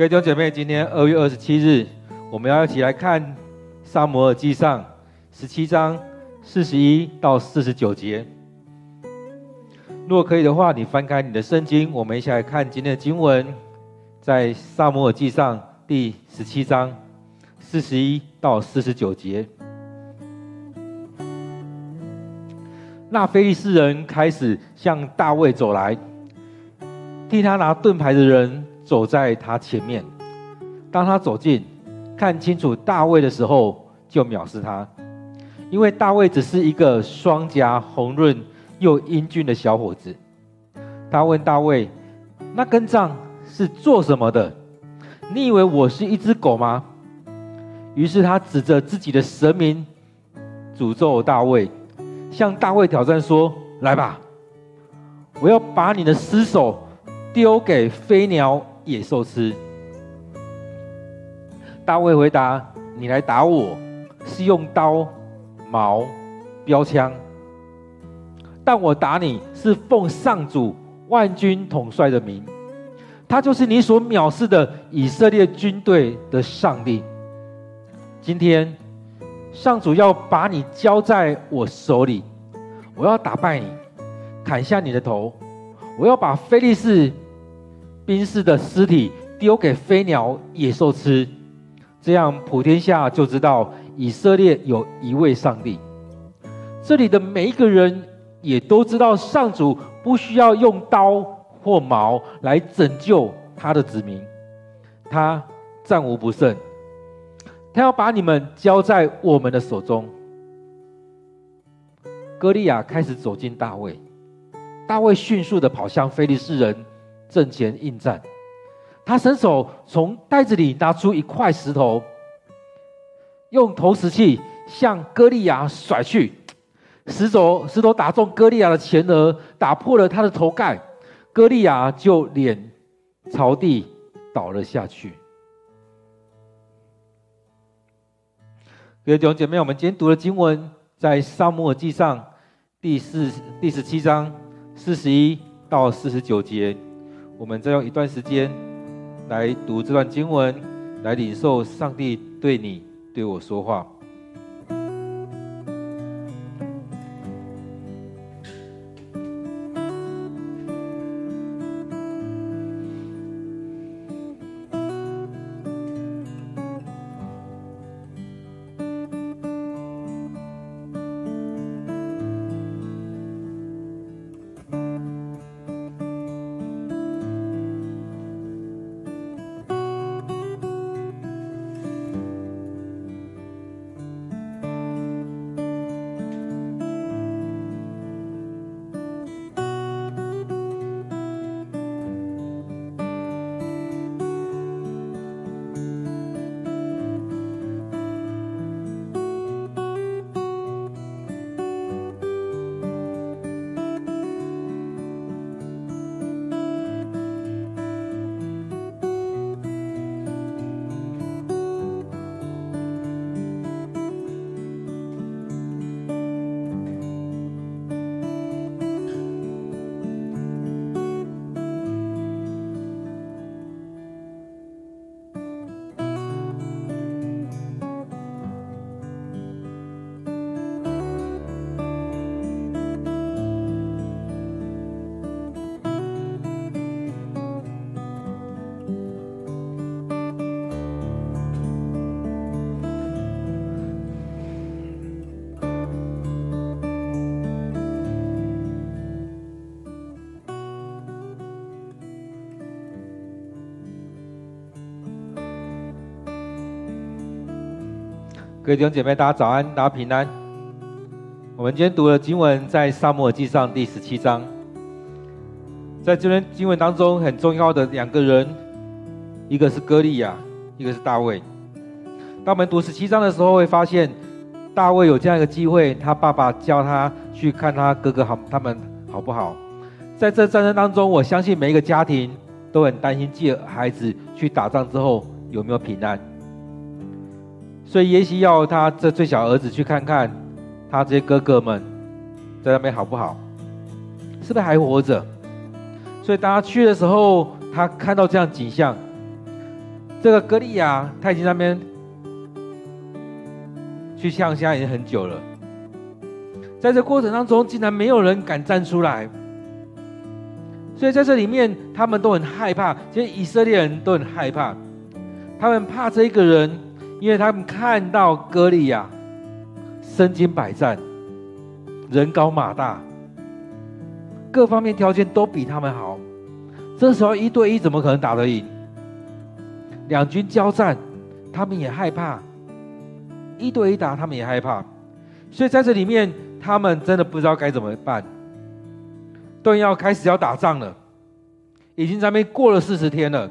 各位弟兄姐妹，今天二月二十七日，我们要一起来看《撒母耳记上》十七章四十一到四十九节。如果可以的话，你翻开你的圣经，我们一起来看今天的经文，在《撒母耳记上》第十七章四十一到四十九节。那非利士人开始向大卫走来，替他拿盾牌的人走在他前面。当他走近，看清楚大卫的时候，就藐视他，因为大卫只是一个双颊红润又英俊的小伙子。他问大卫：“那根杖是做什么的？你以为我是一只狗吗？”于是他指着自己的神明，诅咒大卫。向大卫挑战说：“来吧，我要把你的尸首丢给飞鸟野兽吃。”大卫回答：“你来打我，是用刀、矛、标枪；但我打你是奉上主万军统帅的名，他就是你所藐视的以色列军队的上帝。今天。”上主要把你交在我手里，我要打败你，砍下你的头，我要把非利士兵士的尸体丢给飞鸟野兽吃，这样普天下就知道以色列有一位上帝。这里的每一个人也都知道，上主不需要用刀或矛来拯救他的子民，他战无不胜。他要把你们交在我们的手中。歌利亚开始走近大卫，大卫迅速的跑向非利士人阵前应战。他伸手从袋子里拿出一块石头，用投石器向歌利亚甩去，石头石头打中歌利亚的前额，打破了他的头盖，歌利亚就脸朝地倒了下去。各位弟兄姐妹，我们今天读的经文在《撒母耳记上》第四第十七章四十一到四十九节。我们再用一段时间来读这段经文，来领受上帝对你对我说话。各位弟兄姐妹，大家早安，大家平安。我们今天读的经文在《撒母耳记上》第十七章。在这篇经文当中，很重要的两个人，一个是歌利亚，一个是大卫。当我们读十七章的时候，会发现大卫有这样一个机会，他爸爸叫他去看他哥哥好，他们好不好？在这战争当中，我相信每一个家庭都很担心自己的孩子去打仗之后有没有平安。所以耶西要他这最小儿子去看看，他这些哥哥们在那边好不好？是不是还活着？所以当他去的时候，他看到这样景象，这个歌利亚他已经那边去向下已经很久了，在这过程当中，竟然没有人敢站出来。所以在这里面，他们都很害怕，其实以色列人都很害怕，他们怕这一个人，因为他们看到歌利亚身经百战，人高马大，各方面条件都比他们好。这时候一对一怎么可能打得赢？两军交战，他们也害怕；一对一打，他们也害怕。所以在这里面，他们真的不知道该怎么办。都要开始要打仗了，已经在那边过了四十天了。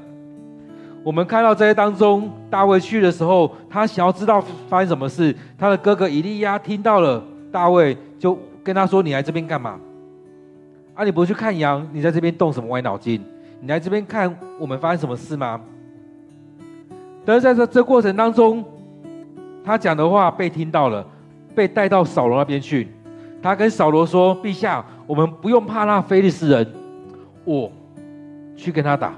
我们看到这些当中，大卫去的时候，他想要知道发生什么事。他的哥哥以利亚听到了大卫，就跟他说：“你来这边干嘛？啊，你不去看羊？你在这边动什么歪脑筋？你来这边看我们发生什么事吗？”但是在这这过程当中，他讲的话被听到了，被带到扫罗那边去。他跟扫罗说：“陛下。”我们不用怕那非利士人，我去跟他打。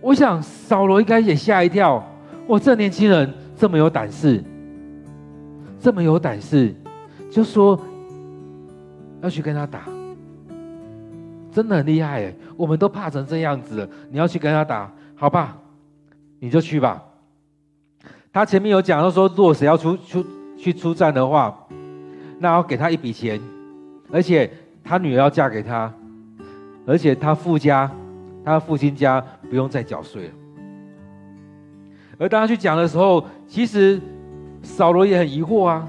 我想扫罗应该也吓一跳，我这年轻人这么有胆识，这么有胆识，就说要去跟他打，真的很厉害哎！我们都怕成这样子了，你要去跟他打，好吧？你就去吧。他前面有讲到说，如果谁要出出去出战的话，那要给他一笔钱。而且他女儿要嫁给他，而且他父家，他父亲家不用再缴税了。而当他去讲的时候，其实扫罗也很疑惑啊，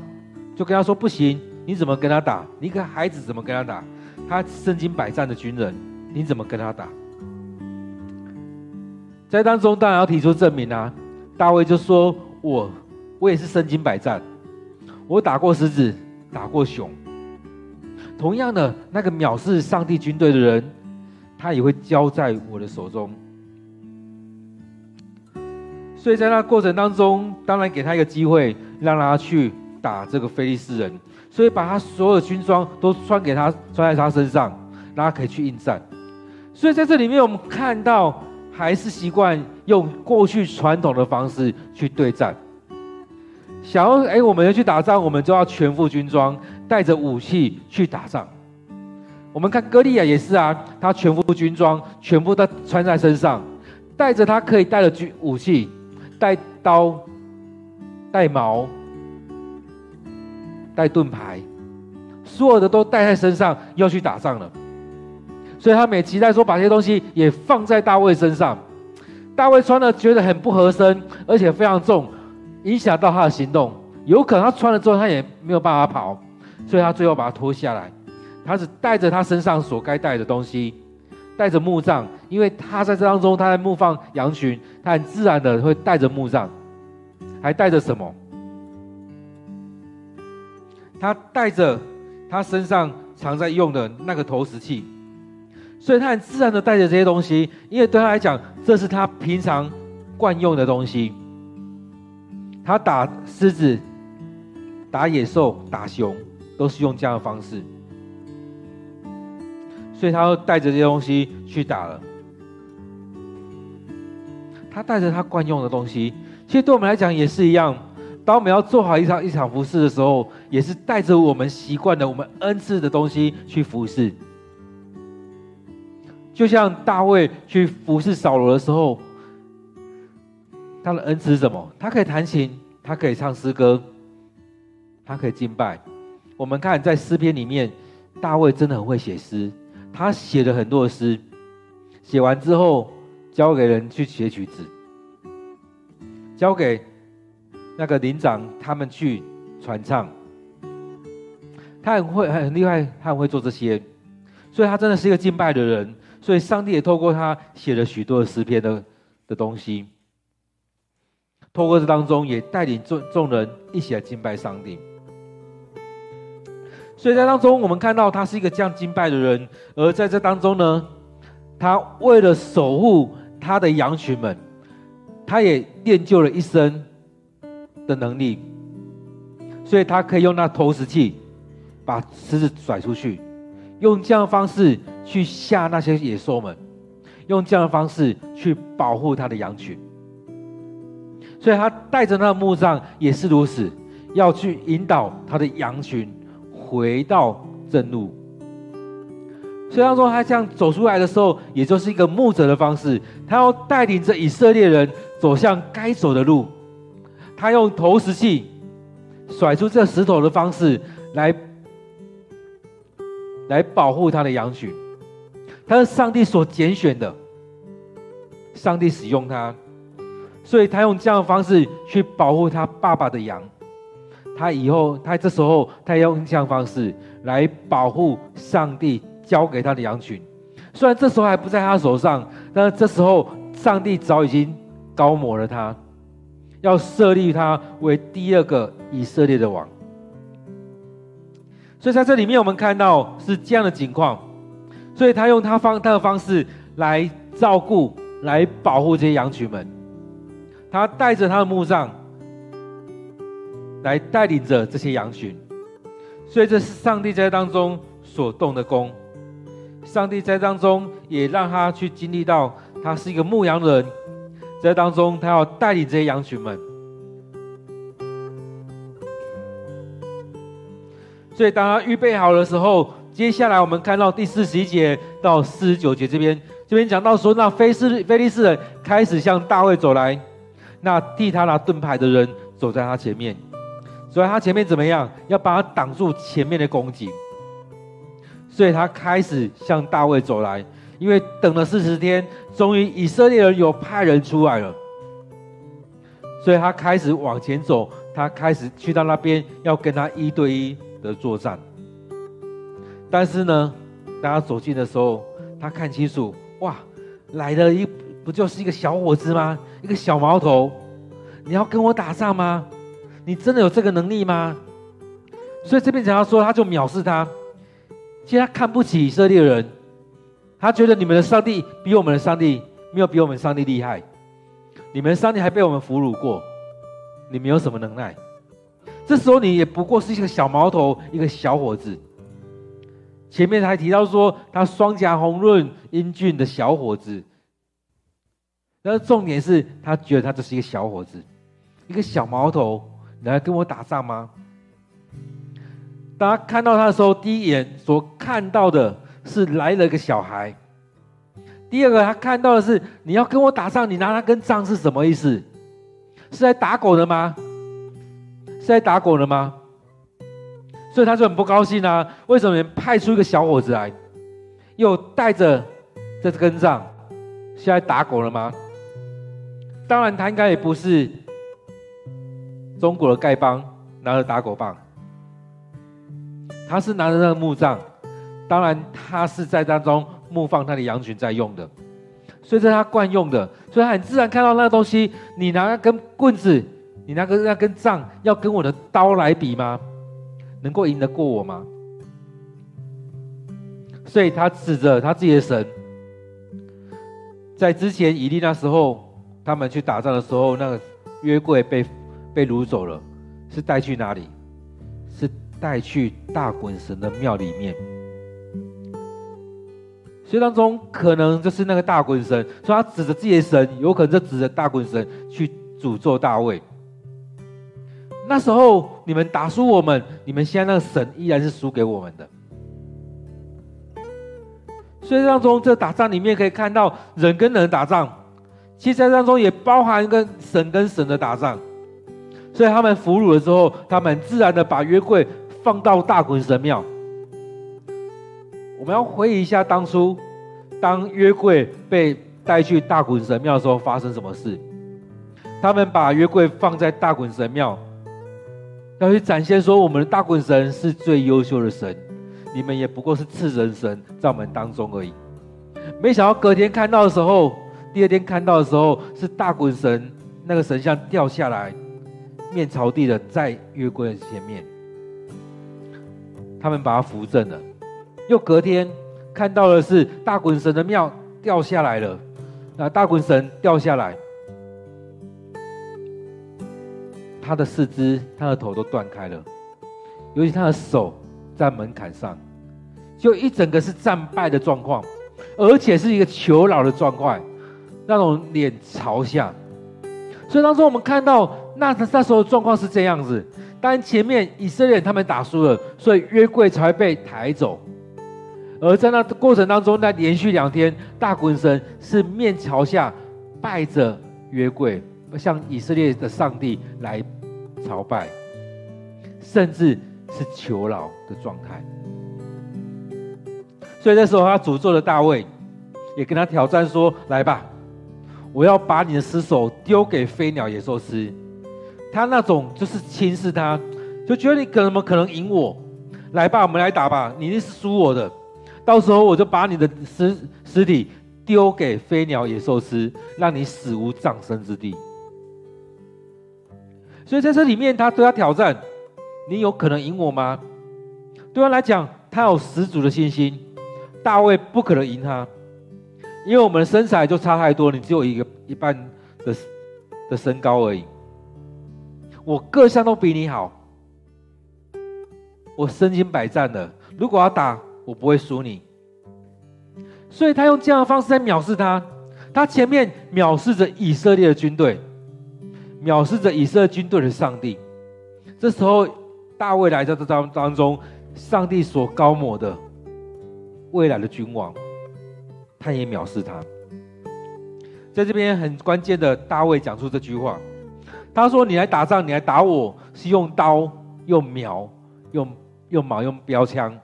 就跟他说：“不行，你怎么跟他打？你一个孩子怎么跟他打？他身经百战的军人，你怎么跟他打？”在当中当然要提出证明啊。大卫就说：“我我也是身经百战，我打过狮子，打过熊。”同样的，那个藐视上帝军队的人，他也会交在我的手中。所以在那过程当中，当然给他一个机会，让他去打这个菲利斯人。所以把他所有的军装都穿给他，穿在他身上，让他可以去应战。所以在这里面，我们看到还是习惯用过去传统的方式去对战。想要哎，我们要去打仗，我们就要全副军装。带着武器去打仗，我们看歌利亚也是啊，他全副军装，全部都穿在身上，带着他可以带的军武器，带刀、带矛、带盾牌，所有的都带在身上，要去打仗了。所以他们也期待说，把这些东西也放在大卫身上。大卫穿了觉得很不合身，而且非常重，影响到他的行动，有可能他穿了之后，他也没有办法跑。所以他最后把它脱下来，他只带着他身上所该带的东西，带着木杖，因为他在这当中，他在牧放羊群，他很自然的会带着木杖，还带着什么？他带着他身上常在用的那个投石器，所以他很自然的带着这些东西，因为对他来讲，这是他平常惯用的东西。他打狮子、打野兽、打熊。都是用这样的方式，所以他带着这些东西去打了。他带着他惯用的东西，其实对我们来讲也是一样。当我们要做好一场一场服侍的时候，也是带着我们习惯的、我们恩赐的东西去服侍。就像大卫去服侍扫罗的时候，他的恩赐是什么？他可以弹琴，他可以唱诗歌，他可以敬拜。我们看在诗篇里面，大卫真的很会写诗，他写了很多的诗，写完之后交给人去写曲子，交给那个伶长他们去传唱。他很会很厉害，他很会做这些，所以他真的是一个敬拜的人。所以上帝也透过他写了许多的诗篇的的东西，透过这当中也带领众众人一起来敬拜上帝。所以在当中，我们看到他是一个这样敬拜的人，而在这当中呢，他为了守护他的羊群们，他也练就了一身的能力，所以他可以用那投石器把狮子甩出去，用这样的方式去吓那些野兽们，用这样的方式去保护他的羊群。所以他带着那个牧杖也是如此，要去引导他的羊群回到正路。虽然说他这样走出来的时候，也就是一个牧者的方式，他要带领着以色列人走向该走的路。他用投石器甩出这石头的方式来，来保护他的羊群。他是上帝所拣选的，上帝使用他，所以他用这样的方式去保护他爸爸的羊。他以后，他这时候，他要用这样方式来保护上帝。交给他的羊群，虽然这时候还不在他手上，但是这时候上帝早已经高抹了他，要设立他为第二个以色列的王。所以在这里面，我们看到是这样的情况，所以他用他方他的方式来照顾、来保护这些羊群们，他带着他的牧杖来带领着这些羊群，所以这是上帝在当中所动的工。上帝在当中也让他去经历到，他是一个牧羊人，在当中他要带领这些羊群们。所以当他预备好的时候，接下来我们看到第四十一节到四十九节这边，这边讲到说，那非斯非利士人开始向大卫走来，那替他拿盾牌的人走在他前面，所以他前面怎么样？要把他挡住前面的攻击。所以他开始向大卫走来，因为等了四十天，终于以色列人有派人出来了。所以他开始往前走，他开始去到那边要跟他一对一的作战。但是呢，当他走近的时候，他看清楚，哇，来了一不就是一个小伙子吗？一个小毛头，你要跟我打仗吗？你真的有这个能力吗？所以这边讲到说，他就藐视他。其实他看不起以色列人，他觉得你们的上帝比我们的上帝没有比我们上帝厉害，你们上帝还被我们俘虏过，你们有什么能耐？这时候你也不过是一个小毛头，一个小伙子。前面还提到说他双颊红润、英俊的小伙子，但是重点是他觉得他只是一个小伙子，一个小毛头，你来跟我打仗吗？大家看到他的时候，第一眼所看到的是来了个小孩。第二个，他看到的是你要跟我打仗，你拿他跟仗是什么意思？是来打狗的吗？是来打狗的吗？所以他就很不高兴啊！为什么你派出一个小伙子来，又带着这根杖，是来打狗了吗？当然，他应该也不是中国的丐帮，拿着打狗棒。他是拿着那个木杖，当然他是在当中牧放他的羊群在用的，所以这是他惯用的，所以他很自然看到那个东西。你拿那根棍子，你拿个那根杖，要跟我的刀来比吗？能够赢得过我吗？所以他指着他自己的神，在之前以利那时候，他们去打仗的时候，那个约柜被被掳走了，是带去哪里？是带去大衮神的庙里面，所以当中可能就是那个大衮神，所以他指着自己的神，有可能就指着大衮神去诅咒大卫。那时候你们打输我们，你们现在那个神依然是输给我们的。所以当中这打仗里面可以看到人跟人打仗，其实当中也包含跟神跟神的打仗。所以他们俘虏了之后，他们自然的把约柜。放到大衮神庙。我们要回忆一下当初，当约柜被带去大衮神庙的时候发生什么事？他们把约柜放在大衮神庙，要去展现说我们的大衮神是最优秀的神，你们也不过是次人神在我们当中而已。没想到隔天看到的时候，第二天看到的时候，是大衮神那个神像掉下来，面朝地的在约柜的前面。他们把他扶正了，又隔天看到的是大衮神的庙掉下来了，那大衮神掉下来，他的四肢、他的头都断开了，尤其他的手在门槛上，就一整个是战败的状况，而且是一个求饶的状况，那种脸朝下。所以当时我们看到那那时候状况是这样子，但前面以色列人他们打输了，所以约柜才会被抬走。而在那过程当中，那连续两天，大衮神是面朝下拜着约柜，向以色列的上帝来朝拜，甚至是求饶的状态。所以那时候他诅咒了大卫，也跟他挑战说：“来吧，我要把你的尸首丢给飞鸟野兽吃。”他那种就是轻视他，就觉得你怎么可能赢我？来吧，我们来打吧，你一定是输我的。到时候我就把你的尸尸体丢给飞鸟野兽吃，让你死无葬身之地。所以在这里面，他对他挑战：你有可能赢我吗？对他来讲，他有十足的信心，大卫不可能赢他，因为我们的身材就差太多，你只有一个一半的的身高而已。我各项都比你好，我身经百战的，如果要打，我不会输你，所以他用这样的方式在藐视他。他前面藐视着以色列的军队，藐视着以色列军队的上帝。这时候大卫来到这当当中，上帝所高抹的未来的君王，他也藐视他。在这边很关键的，大卫讲出这句话，他说：“你来打仗，你来打我，是用刀、用矛、用用矛、用标枪。”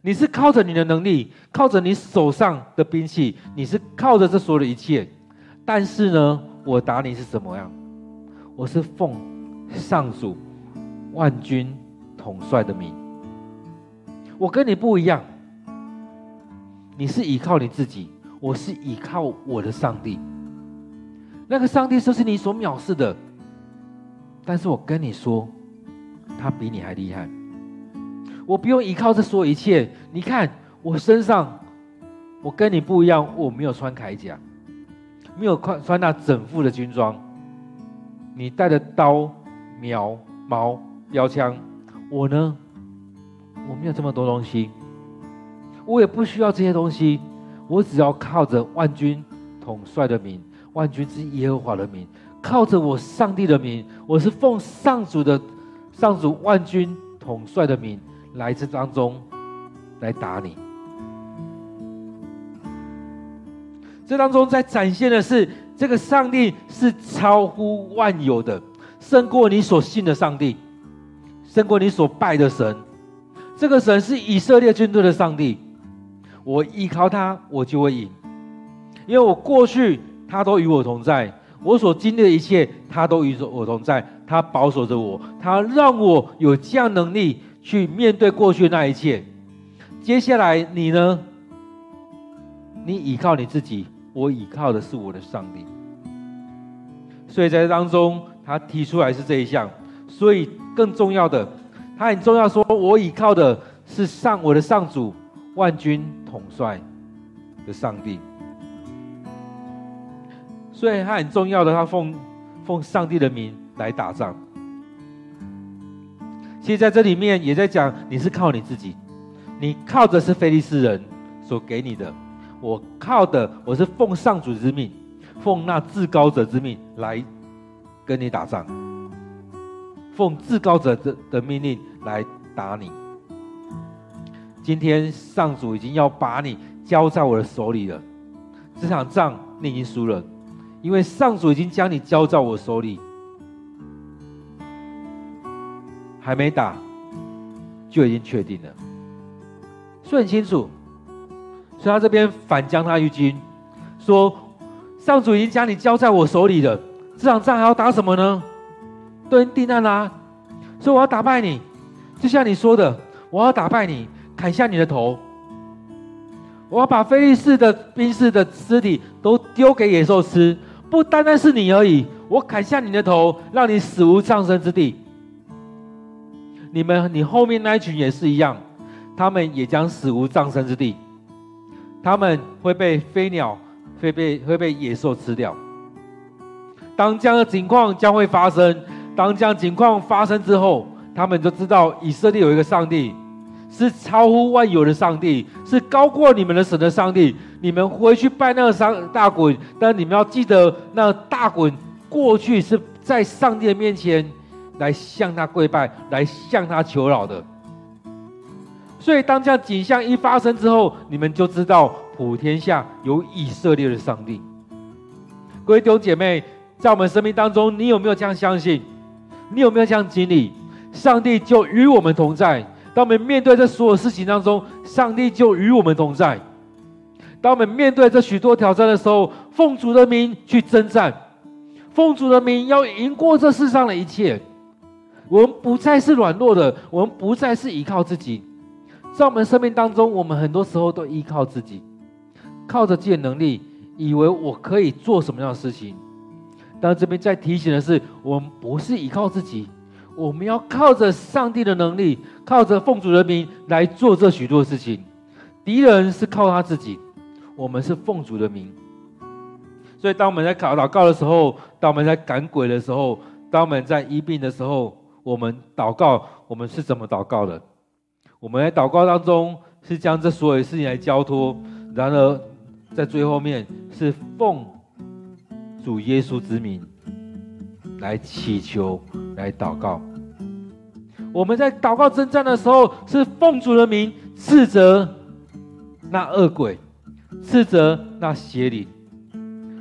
你是靠着你的能力，靠着你手上的兵器，你是靠着这所有的一切。但是呢，我打你是怎么样？我是奉上主万军统帅的名。我跟你不一样，你是依靠你自己，我是依靠我的上帝。那个上帝就是你所藐视的，但是我跟你说，他比你还厉害。我不用依靠这所有一切。你看我身上，我跟你不一样，我没有穿铠甲，没有穿穿那整副的军装。你带着刀、苗、矛、标枪，我呢，我没有这么多东西，我也不需要这些东西。我只要靠着万军统帅的名，万军之耶和华的名，靠着我上帝的名，我是奉上主的上主万军统帅的名。来这当中，来打你。这当中在展现的是，这个上帝是超乎万有的，胜过你所信的上帝，胜过你所拜的神。这个神是以色列军队的上帝，我依靠他，我就会赢，因为我过去他都与我同在，我所经历的一切，他都与我同在，他保守着我，他让我有这样能力。去面对过去那一切，接下来你呢？你依靠你自己，我依靠的是我的上帝。所以在当中，他提出来是这一项。所以更重要的，他很重要，说我依靠的是上我的上主万军统帅的上帝。所以他很重要的，他奉奉上帝的名来打仗。其实在这里面也在讲，你是靠你自己，你靠的是非利士人所给你的，我靠的我是奉上主之命，奉那至高者之命来跟你打仗，奉至高者的的命令来打你。今天上主已经要把你交在我的手里了，这场仗你已经输了，因为上主已经将你交在我手里。还没打，就已经确定了，所以很清楚。所以他这边反将他一军，说：“上主已经将你交在我手里了，这场仗还要打什么呢？都已经定案啦、啊。所以我要打败你，就像你说的，我要打败你，砍下你的头。我要把非利士的兵士的尸体都丢给野兽吃，不单单是你而已。我砍下你的头，让你死无葬身之地。”你们，你后面那一群也是一样，他们也将死无葬身之地，他们会被飞鸟，会被会被野兽吃掉。当这样的情况将会发生，当这样情况发生之后，他们就知道以色列有一个上帝，是超乎万有的上帝，是高过你们的神的上帝。你们回去拜那个上大衮，但你们要记得，那大衮过去是在上帝的面前来向他跪拜，来向他求饶的。所以，当这样景象一发生之后，你们就知道普天下有以色列的上帝。各位弟兄姐妹，在我们生命当中，你有没有这样相信？你有没有这样经历？上帝就与我们同在。当我们面对这所有事情当中，上帝就与我们同在。当我们面对这许多挑战的时候，奉主的名去征战，奉主的名要赢过这世上的一切。我们不再是软弱的，我们不再是依靠自己。在我们生命当中，我们很多时候都依靠自己，靠着自己的能力，以为我可以做什么样的事情。但这边在提醒的是，我们不是依靠自己，我们要靠着上帝的能力，靠着奉主的名来做这许多事情。敌人是靠他自己，我们是奉主的名。所以，当我们在祷祷告的时候，当我们在赶鬼的时候，当我们在医病的时候，我们祷告，我们是怎么祷告的？我们在祷告当中是将这所有事情来交托，然而在最后面是奉主耶稣之名来祈求、来祷告。我们在祷告征战的时候，是奉主的名斥责那恶鬼，斥责那邪灵。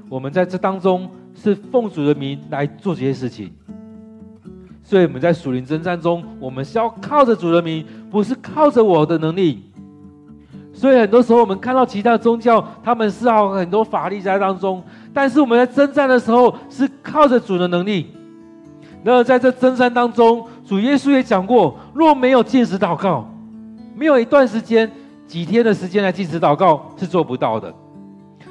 我们在这当中是奉主的名来做这些事情。所以我们在属灵征战中，我们是要靠着主的名，不是靠着我的能力。所以很多时候，我们看到其他宗教，他们是有很多法力在当中，但是我们在征战的时候，是靠着主的能力。然而在这征战当中，主耶稣也讲过，若没有禁食祷告，没有一段时间、几天的时间来禁食祷告，是做不到的。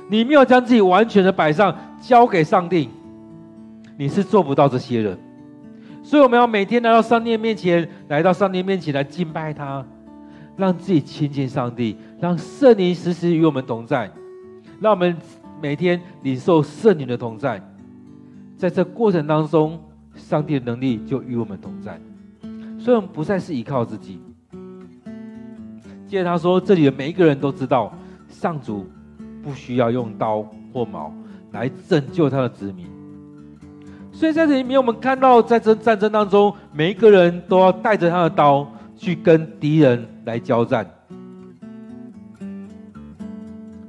你没有将自己完全的摆上，交给上帝，你是做不到这些的。所以我们要每天来到上帝面前，来到上帝面前来敬拜他，让自己亲近上帝，让圣灵时时与我们同在，让我们每天领受圣灵的同在。在这过程当中，上帝的能力就与我们同在，所以我们不再是依靠自己。接着他说：“这里的每一个人都知道，上主不需要用刀或矛来拯救他的子民。”所以在这里面，我们看到，在这战争当中，每一个人都要带着他的刀去跟敌人来交战。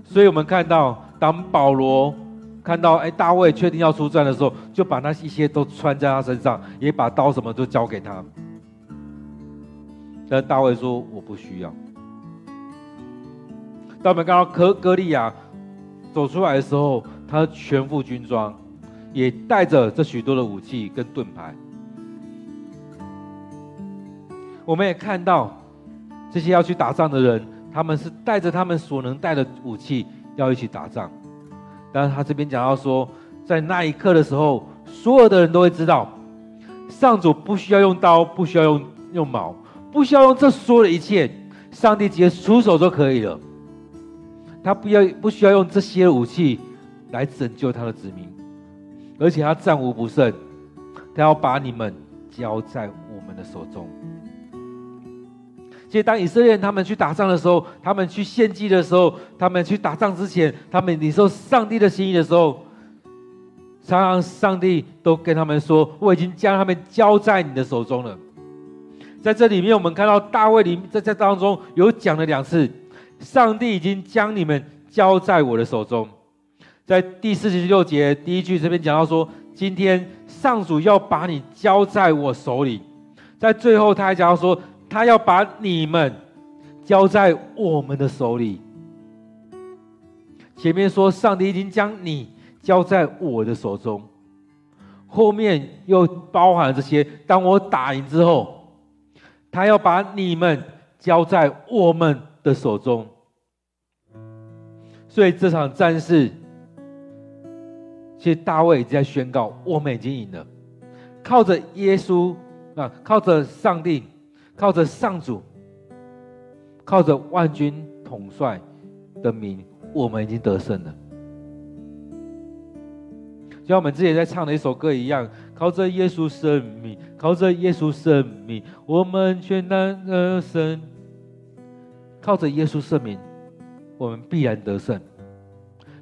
所以我们看到，当保罗看到哎大卫确定要出战的时候，就把那一些都穿在他身上，也把刀什么都交给他。但大卫说：“我不需要。”当我们看到歌歌利亚走出来的时候，他全副军装。也带着这许多的武器跟盾牌，我们也看到这些要去打仗的人，他们是带着他们所能带的武器要一起打仗。但是他这边讲到说，在那一刻的时候，所有的人都会知道，上主不需要用刀，不需要用用矛，不需要用这所有的一切，上帝直接出手就可以了。他不要不需要用这些武器来拯救他的子民。而且他战无不胜，他要把你们交在我们的手中。所以，当以色列人他们去打仗的时候，他们去献祭的时候，他们去打仗之前，他们领受上帝的心意的时候，常常上帝都跟他们说：“我已经将他们交在你的手中了。”在这里面，我们看到大卫里在这当中有讲了两次：“上帝已经将你们交在我的手中。”在第四十六节第一句这边讲到说，今天上主要把你交在我手里。在最后他还讲到说，他要把你们交在我们的手里。前面说上帝已经将你交在我的手中，后面又包含了这些。当我打赢之后，他要把你们交在我们的手中。所以这场战事。其实大卫已经在宣告，我们已经赢了，靠着耶稣啊，靠着上帝，靠着上主，靠着万军统帅的名，我们已经得胜了。就像我们之前在唱的一首歌一样，靠着耶稣生命，靠着耶稣生命，我们全然得胜。靠着耶稣圣名，我们必然得胜。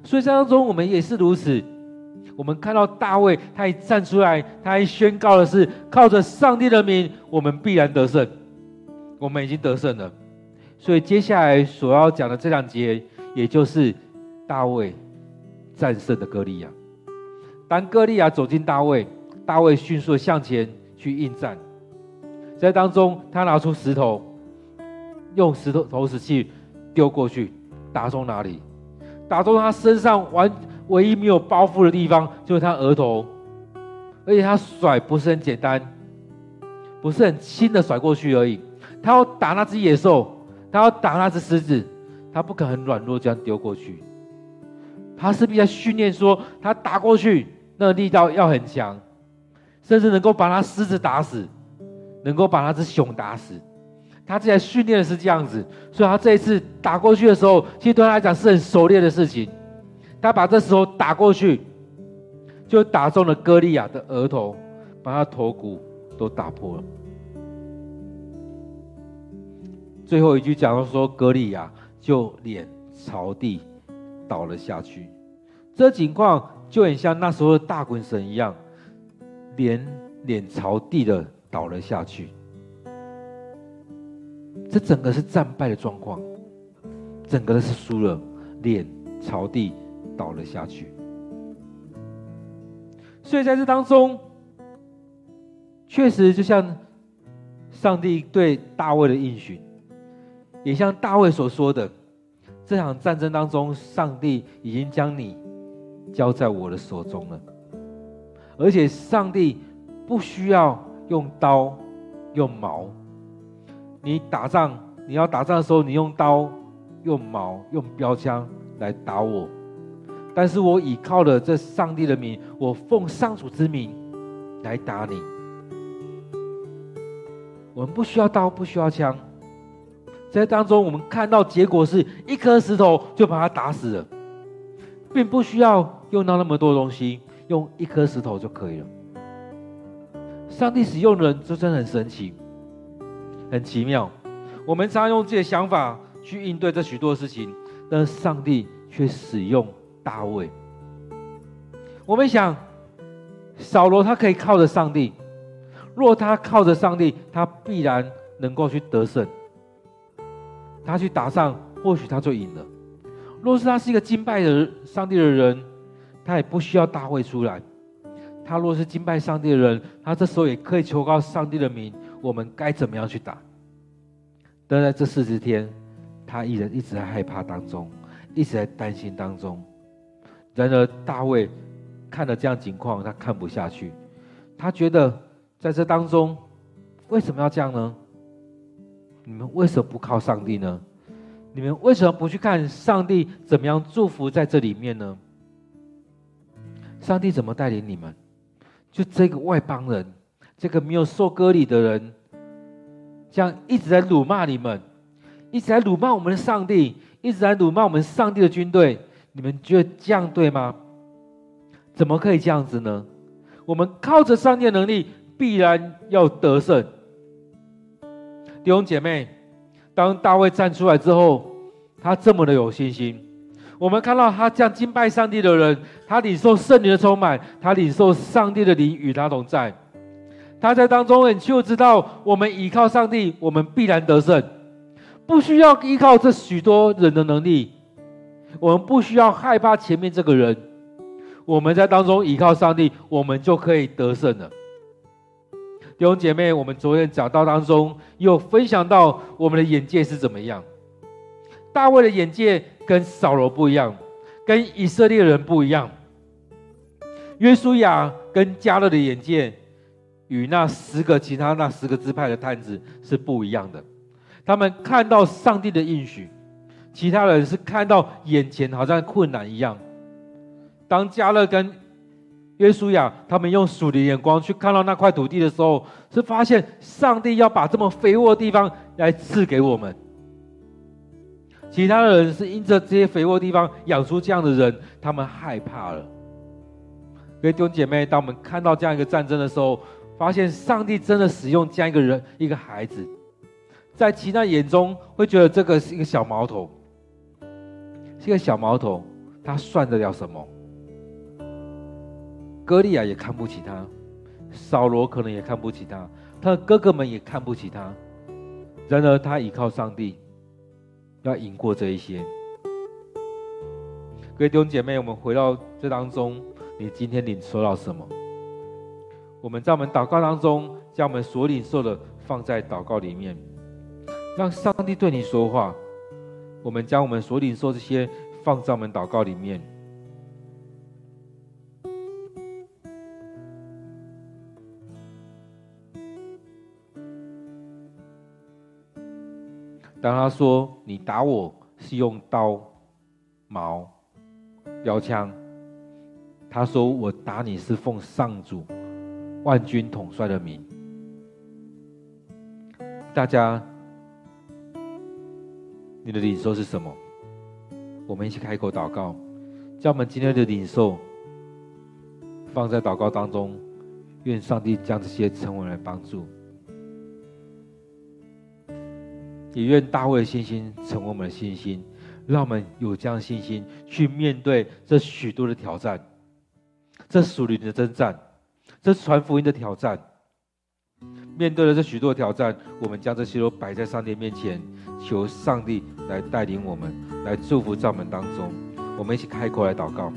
所以在当中，我们也是如此。我们看到大卫，他一站出来，他还宣告的是靠着上帝的名，我们必然得胜。我们已经得胜了。所以接下来所要讲的这两节，也就是大卫战胜的歌利亚。当歌利亚走进大卫，大卫迅速向前去应战。在当中，他拿出石头，用石头投石器丢过去，打中哪里？打中他身上完唯一没有包覆的地方，就是他额头。而且他甩不是很简单，不是很轻的甩过去而已。他要打那只野兽，他要打那只狮子，他不可能软弱这样丢过去。他是必须训练说，他打过去那个力道要很强，甚至能够把他狮子打死，能够把那只熊打死。他之前训练的是这样子，所以他这一次打过去的时候，其实对他来讲是很熟练的事情。他把这时候打过去，就打中了歌利亚的额头，把他头骨都打破了。最后一句讲到说，歌利亚就脸朝地倒了下去。这情况就很像那时候的大衮神一样，脸脸朝地的倒了下去。这整个是战败的状况，整个都是输了，脸朝地倒了下去。所以在这当中，确实就像上帝对大卫的应许。也像大卫所说的，这场战争当中，上帝已经将你交在我的手中了，而且上帝不需要用刀、用矛。你打仗，你要打仗的时候，你用刀、用矛、用标枪来打我，但是我倚靠了这上帝的名，我奉上主之名来打你。我们不需要刀，不需要枪。在当中，我们看到结果是一颗石头就把他打死了，并不需要用到那么多东西，用一颗石头就可以了。上帝使用人，就真的很神奇，很奇妙。我们常用自己的想法去应对这许多事情，但是上帝却使用大卫。我们想，扫罗他可以靠着上帝，若他靠着上帝，他必然能够去得胜。他去打仗，或许他就赢了。若是他是一个敬拜的上帝的人，他也不需要大卫出来。他若是敬拜上帝的人，他这时候也可以求告上帝的名，我们该怎么样去打？但在这四十天，他依然一直在害怕当中，一直在担心当中。然而大卫看了这样情况，他看不下去，他觉得在这当中，为什么要这样呢？你们为什么不靠上帝呢？你们为什么不去看上帝怎么样祝福在这里面呢？上帝怎么带领你们？就这个外邦人，这个没有受割礼的人，这样一直在辱骂你们，一直在辱骂我们的上帝，一直在辱骂我们上帝的军队。你们觉得这样对吗？怎么可以这样子呢？我们靠着上帝的能力，必然要得胜。弟兄姐妹，当大卫站出来之后，他这么的有信心。我们看到他这样敬拜上帝的人，他领受圣灵的充满，他领受上帝的灵与他同在。他在当中很清楚知道，我们依靠上帝，我们必然得胜，不需要依靠这许多人的能力，我们不需要害怕前面这个人，我们在当中依靠上帝，我们就可以得胜了。弟兄姐妹，我们昨天讲到当中又分享到我们的眼界是怎么样。大卫的眼界跟扫罗不一样，跟以色列人不一样。约书亚跟迦勒的眼界与那十个其他那十个支派的探子是不一样的。他们看到上帝的应许，其他人是看到眼前好像困难一样。当加勒跟约书亚他们用属灵眼光去看到那块土地的时候，是发现上帝要把这么肥沃的地方来赐给我们。其他的人是因着这些肥沃地方养出这样的人，他们害怕了。各位弟兄姐妹，当我们看到这样一个战争的时候，发现上帝真的使用这样一个人，一个孩子，在其他眼中会觉得这个是一个小毛头，是一个小毛头，他算得了什么？歌利亚也看不起他，扫罗可能也看不起他，他的哥哥们也看不起他。然而，他依靠上帝，要赢过这一些。各位弟兄姐妹，我们回到这当中，你今天领受到什么？我们在我们祷告当中，将我们所领受的放在祷告里面，让上帝对你说话。我们将我们所领受这些放在我们祷告里面。当他说：“你打我是用刀、矛、标枪。”他说：“我打你是奉上主万军统帅的名。”大家，你的领受是什么？我们一起开口祷告，将我们今天的领受放在祷告当中，愿上帝将这些成为来帮助。也愿大卫的信心成为我们的信心，让我们有这样的信心去面对这许多的挑战，这属灵的征战，这是传福音的挑战。面对了这许多挑战，我们将这些都摆在上帝面前，求上帝来带领我们，来祝福在我们当中。我们一起开口来祷告。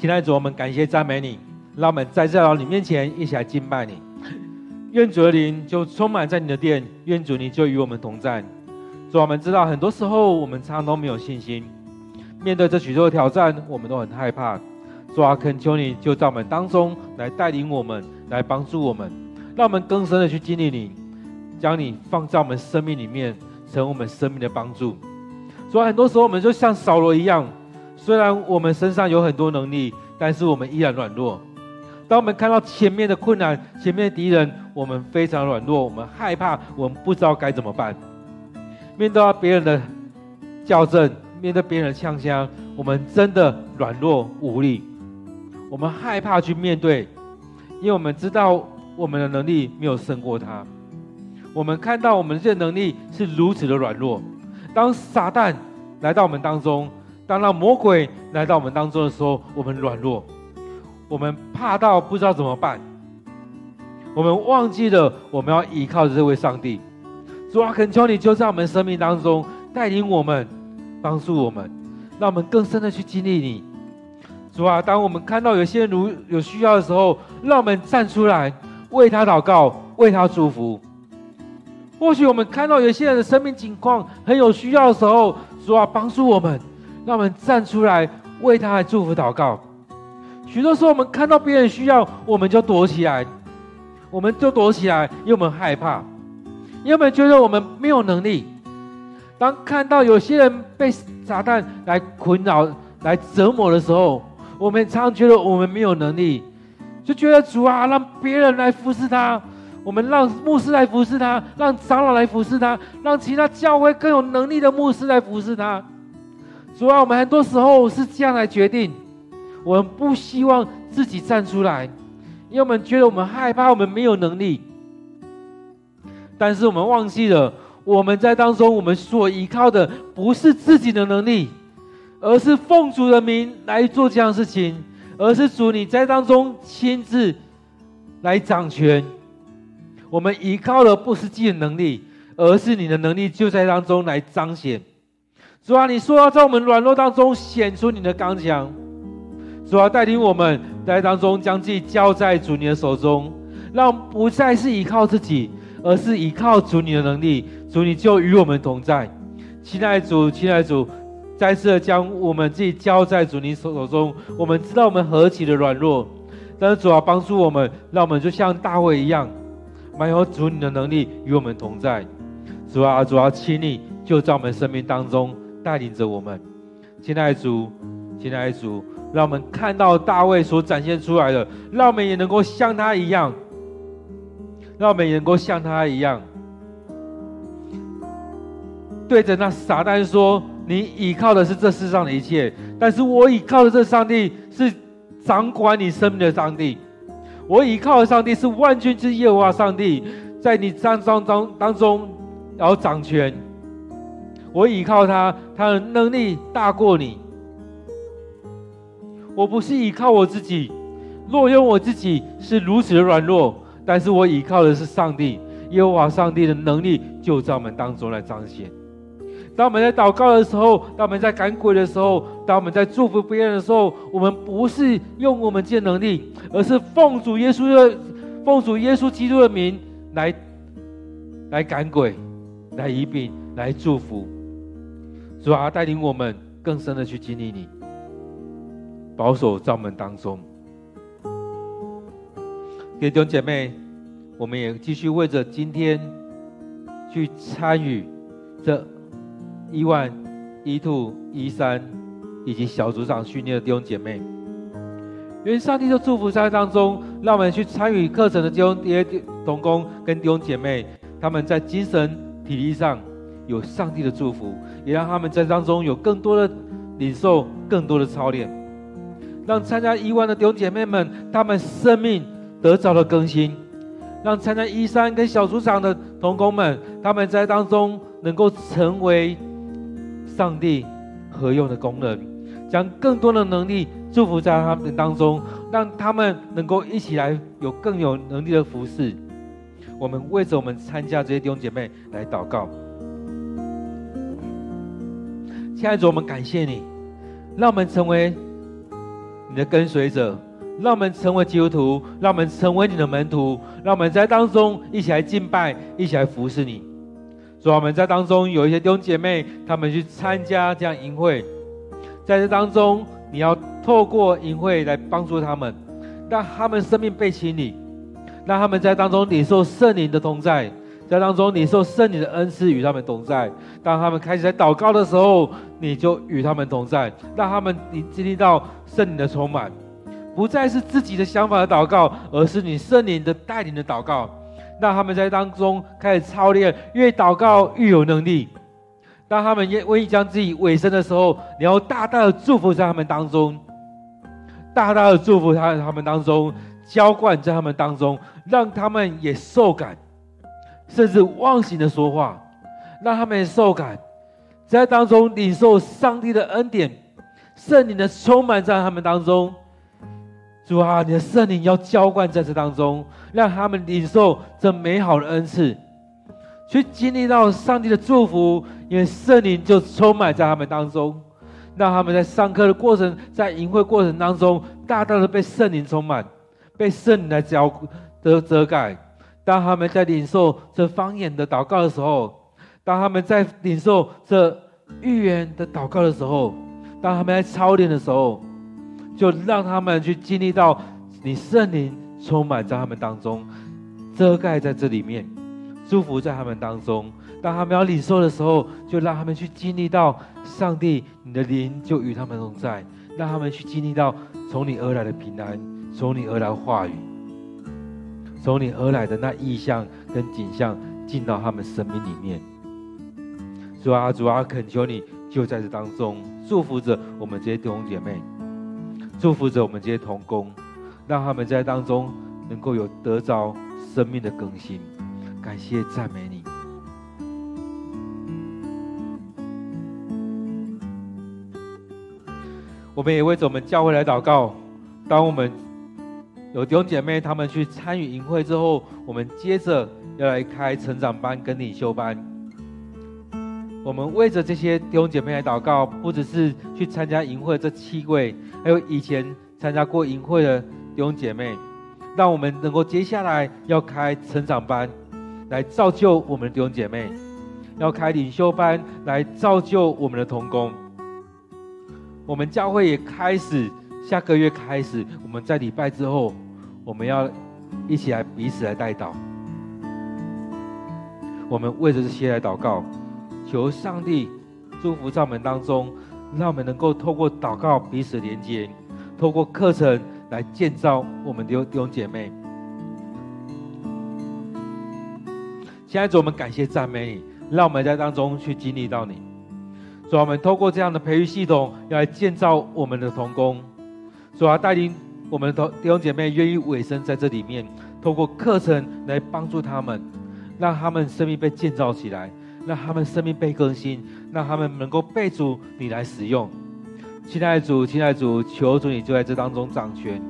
亲爱的主，我们感谢赞美你，让我们在这你面前一起来敬拜你。愿主的灵就充满在你的殿，愿主你就与我们同在。主，我们知道很多时候我们常常都没有信心，面对这许多的挑战，我们都很害怕。主啊，恳求你就在我们当中来带领我们，来帮助我们，让我们更深的去经历你，将你放在我们生命里面，成为我们生命的帮助。主啊，很多时候我们就像扫罗一样。虽然我们身上有很多能力，但是我们依然软弱。当我们看到前面的困难、前面的敌人，我们非常软弱，我们害怕，我们不知道该怎么办。面对别人的校正，面对别人的呛声，我们真的软弱无力。我们害怕去面对，因为我们知道我们的能力没有胜过他。我们看到我们这能力是如此的软弱。当撒旦来到我们当中，当那魔鬼来到我们当中的时候，我们软弱，我们怕到不知道怎么办，我们忘记了我们要依靠着这位上帝。主啊，恳求你就在我们生命当中带领我们，帮助我们，让我们更深的去经历你。主啊，当我们看到有些人如有需要的时候，让我们站出来为他祷告，为他祝福。或许我们看到有些人的生命情况很有需要的时候，主啊，帮助我们。让我们站出来为他来祝福祷告。许多时候，我们看到别人需要，我们就躲起来，我们就躲起来，因为我们害怕，因为我们觉得我们没有能力。当看到有些人被炸弹来困扰、来折磨的时候，我们常常觉得我们没有能力，就觉得主啊，让别人来服侍他，我们让牧师来服侍他，让长老来服侍他，让其他教会更有能力的牧师来服侍他。主啊，我们很多时候是这样来决定，我们不希望自己站出来，因为我们觉得我们害怕，我们没有能力。但是我们忘记了，我们在当中，我们所依靠的不是自己的能力，而是奉主的名来做这样事情，而是主你在当中亲自来掌权。我们依靠的不是自己的能力，而是你的能力就在当中来彰显。主啊，你说要在我们软弱当中显出你的刚强，主啊，带领我们在当中将自己交在主你的手中，让不再是依靠自己，而是依靠主你的能力。主你就与我们同在，亲爱主，亲爱主，再次的将我们自己交在主你手手中。我们知道我们何其的软弱，但是主啊，帮助我们，让我们就像大卫一样，满有主你的能力与我们同在。主啊，主啊，请你就在我们生命当中带领着我们。亲爱的主，亲爱的主，让我们看到大卫所展现出来的，让我们也能够像他一样，让我们也能够像他一样，对着那撒旦说：“你倚靠的是这世上的一切，但是我倚靠的这上帝是掌管你生命的上帝。我倚靠的上帝是万军之耶和华上帝，在你当中当当中然后掌权。”我倚靠他，他的能力大过你。我不是依靠我自己，若用我自己是如此的软弱，但是我依靠的是上帝，耶和华上帝的能力就在我们当中来彰显。当我们在祷告的时候，当我们在赶鬼的时候，当我们在祝福别人的时候，我们不是用我们这能力，而是奉主耶稣的奉主耶稣基督的名来来赶鬼，来医病，来祝福。主啊，带领我们更深的去经历你，保守在我们当中。弟兄姐妹，我们也继续为着今天去参与这一万一兔一三以及小组长训练的弟兄姐妹，愿上帝的祝福在当中，让我们去参与课程的弟兄爹同工跟弟兄姐妹，他们在精神体力上。有上帝的祝福，也让他们在当中有更多的领受，更多的操练，让参加一万的弟兄姐妹们，他们生命得着了更新；让参加一三跟小组长的同工们，他们在当中能够成为上帝合用的工人，将更多的能力祝福在他们当中，让他们能够一起来有更有能力的服侍。我们为着我们参加这些弟兄姐妹来祷告。亲爱的主，我们感谢你，让我们成为你的跟随者，让我们成为基督徒，让我们成为你的门徒，让我们在当中一起来敬拜，一起来服侍你。主，我们在当中有一些弟兄姐妹，他们去参加这样营会，在这当中，你要透过营会来帮助他们，让他们生命被清理，让他们在当中领受圣灵的同在。在当中，你受圣灵的恩赐与他们同在。当他们开始在祷告的时候，你就与他们同在，让他们你经历到圣灵的充满，不再是自己的想法的祷告，而是你圣灵的带领的祷告。让他们在当中开始操练，越祷告越有能力。当他们愿意将自己委身的时候，你要大大的祝福在他们当中，大大的祝福他他们当中，浇灌在他们当中，让他们也受感。甚至忘形的说话，让他们受感，在当中领受上帝的恩典，圣灵的充满在他们当中。主啊，你的圣灵要浇灌在这当中，让他们领受这美好的恩赐，去经历到上帝的祝福，因为圣灵就充满在他们当中，让他们在上课的过程，在营会过程当中，大大的被圣灵充满，被圣灵来浇的遮盖。当他们在领受这方言的祷告的时候，当他们在领受这预言的祷告的时候，当他们在操练的时候，就让他们去经历到你圣灵充满在他们当中，遮盖在这里面，祝福在他们当中。当他们要领受的时候，就让他们去经历到上帝你的灵就与他们同在，让他们去经历到从你而来的平安，从你而来的话语。从你而来的那意象跟景象进到他们生命里面，主啊，主啊，恳求你就在这当中祝福着我们这些弟兄姐妹，祝福着我们这些同工，让他们在当中能够有得着生命的更新。感谢赞美你，我们也为着我们教会来祷告，当我们。有弟兄姐妹，他们去参与营会之后，我们接着要来开成长班跟领袖班。我们为着这些弟兄姐妹来祷告，不只是去参加营会这七位，还有以前参加过营会的弟兄姐妹，让我们能够接下来要开成长班，来造就我们的弟兄姐妹；要开领袖班，来造就我们的同工。我们教会也开始。下个月开始，我们在礼拜之后，我们要一起来彼此来代祷，我们为着这些来祷告，求上帝祝福在我们当中，让我们能够透过祷告彼此连接，透过课程来建造我们的弟兄姐妹。现在主，我们感谢赞美你，让我们在当中去经历到你。主，我们透过这样的培育系统，要来建造我们的同工。主要，带领我们的弟兄姐妹愿意委身在这里面，透过课程来帮助他们，让他们生命被建造起来，让他们生命被更新，让他们能够被主你来使用。亲爱的主，亲爱的主，求主你就在这当中掌权。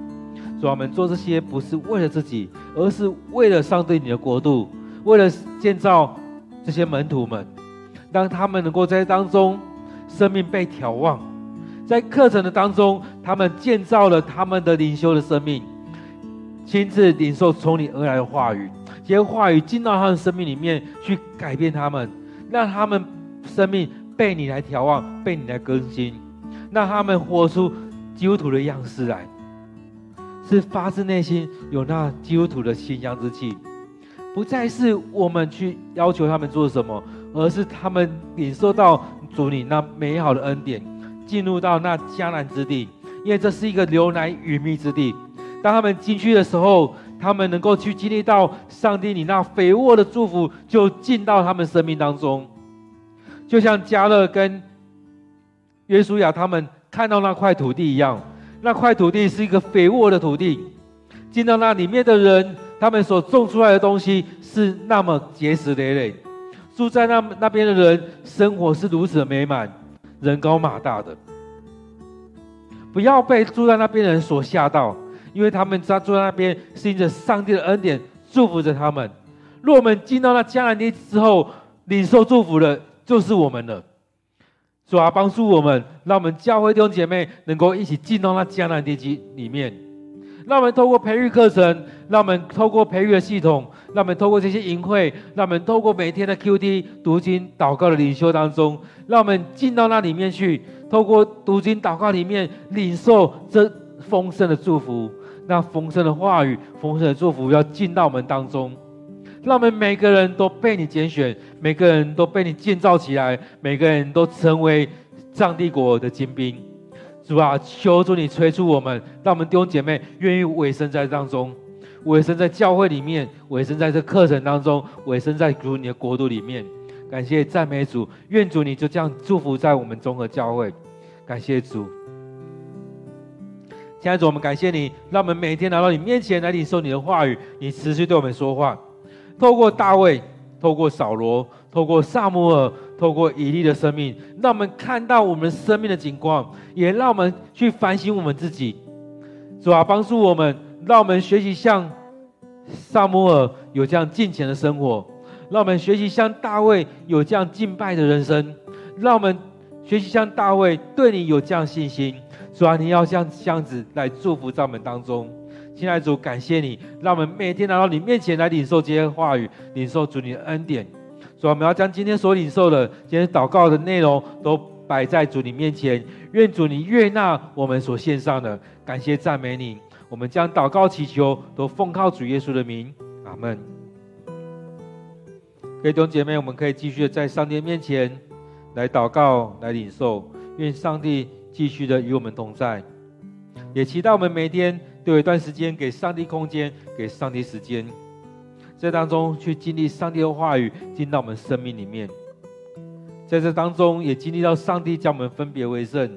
主，我们做这些不是为了自己，而是为了上帝你的国度，为了建造这些门徒们，让他们能够在当中。生命被眺望，在课程的当中，他们建造了他们的灵修的生命，亲自领受从你而来的话语，这些话语进到他们生命里面去改变他们，让他们生命被你来挑旺，被你来更新，让他们活出基督徒的样式来，是发自内心有那基督徒的馨香之气，不再是我们去要求他们做什么，而是他们领受到。主你那美好的恩典，进入到那迦南之地，因为这是一个流奶与蜜之地。当他们进去的时候，他们能够去经历到上帝你那肥沃的祝福，就进到他们生命当中。就像迦勒跟约书亚他们看到那块土地一样，那块土地是一个肥沃的土地，进到那里面的人，他们所种出来的东西是那么结实累累。住在那那边的人，生活是如此的美满，人高马大的。不要被住在那边的人所吓到，因为他们在住在那边，是因着上帝的恩典祝福着他们。若我们进到那迦南地之后，领受祝福的，就是我们了。主啊，帮助我们，让我们教会弟兄姐妹能够一起进到那迦南地基里面。让我们透过培育课程，让我们透过培育的系统，让我们透过这些营会，让我们透过每天的 QT 读经祷告的领修当中，让我们进到那里面去，透过读经祷告里面领受这丰盛的祝福，那丰盛的话语、丰盛的祝福要进到我们当中，让我们每个人都被你拣选，每个人都被你建造起来，每个人都成为上帝国的精兵。主啊，求主你催促我们，让我们弟兄姐妹愿意委身在当中，委身在教会里面，委身在这课程当中，委身在主你的国度里面。感谢赞美主，愿主你就这样祝福在我们中和教会。感谢主，亲爱的主，我们感谢你，让我们每天来到你面前来领受你的话语，你持续对我们说话，透过大卫，透过扫罗，透过撒母耳。透过以利的生命，让我们看到我们生命的景况，也让我们去反省我们自己。主啊，帮助我们，让我们学习像撒母耳有这样敬虔的生活，让我们学习像大卫有这样敬拜的人生，让我们学习像大卫对你有这样信心。主啊，你要像这样子来祝福在我们当中。亲爱的主，感谢你，让我们每天来到你面前来领受这些话语，领受主你的恩典。主，我们要将今天所领受的、今天祷告的内容都摆在主你面前，愿主你悦纳我们所献上的，感谢赞美你。我们将祷告祈求都奉靠主耶稣的名，阿门。各位弟兄姐妹，我们可以继续的在上帝面前来祷告、来领受，愿上帝继续的与我们同在，也期待我们每天都有一段时间给上帝空间，给上帝时间。在当中去经历上帝的话语进到我们生命里面，在这当中也经历到上帝将我们分别为圣，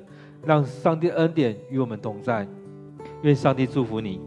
让上帝恩典与我们同在。愿上帝祝福你。